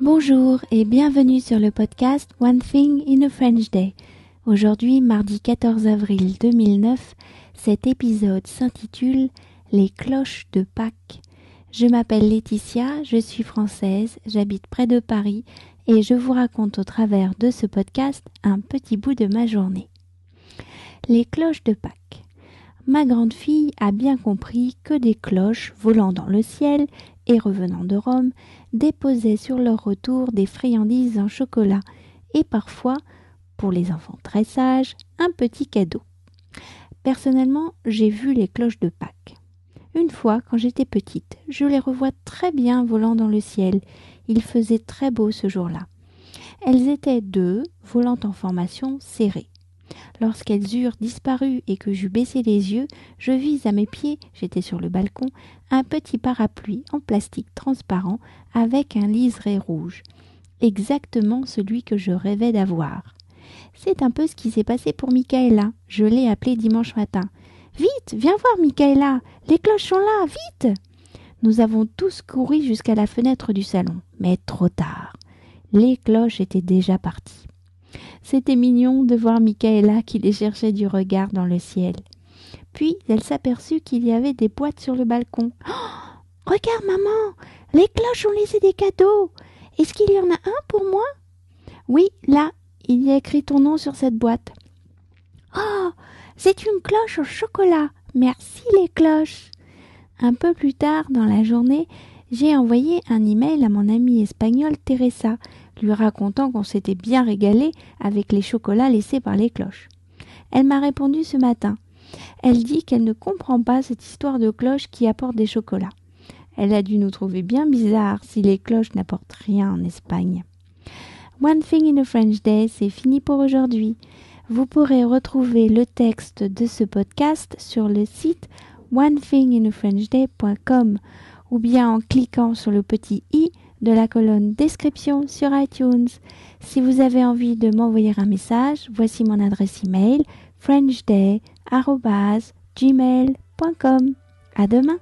Bonjour et bienvenue sur le podcast One Thing in a French Day. Aujourd'hui, mardi 14 avril 2009, cet épisode s'intitule Les cloches de Pâques. Je m'appelle Laetitia, je suis française, j'habite près de Paris et je vous raconte au travers de ce podcast un petit bout de ma journée. Les cloches de Pâques. Ma grande fille a bien compris que des cloches volant dans le ciel et revenant de Rome déposaient sur leur retour des friandises en chocolat et parfois, pour les enfants très sages, un petit cadeau. Personnellement, j'ai vu les cloches de Pâques. Une fois, quand j'étais petite, je les revois très bien volant dans le ciel. Il faisait très beau ce jour-là. Elles étaient deux, volant en formation serrée. Lorsqu'elles eurent disparu et que j'eus baissé les yeux, je vis à mes pieds, j'étais sur le balcon, un petit parapluie en plastique transparent avec un liseré rouge. Exactement celui que je rêvais d'avoir. C'est un peu ce qui s'est passé pour Michaela. Je l'ai appelée dimanche matin. Vite, viens voir, Michaela. Les cloches sont là, vite. Nous avons tous couru jusqu'à la fenêtre du salon, mais trop tard. Les cloches étaient déjà parties. C'était mignon de voir Michaela qui les cherchait du regard dans le ciel. Puis elle s'aperçut qu'il y avait des boîtes sur le balcon. Oh regarde, maman, les cloches ont laissé des cadeaux. Est-ce qu'il y en a un pour moi? Oui, là, il y a écrit ton nom sur cette boîte. Oh c'est une cloche au chocolat. Merci les cloches. Un peu plus tard dans la journée, j'ai envoyé un email à mon amie espagnole Teresa lui racontant qu'on s'était bien régalé avec les chocolats laissés par les cloches. Elle m'a répondu ce matin. Elle dit qu'elle ne comprend pas cette histoire de cloches qui apportent des chocolats. Elle a dû nous trouver bien bizarres si les cloches n'apportent rien en Espagne. One Thing in a French Day, c'est fini pour aujourd'hui. Vous pourrez retrouver le texte de ce podcast sur le site onethinginafrenchday.com ou bien en cliquant sur le petit i de la colonne description sur iTunes. Si vous avez envie de m'envoyer un message, voici mon adresse email frenchday@gmail.com. À demain.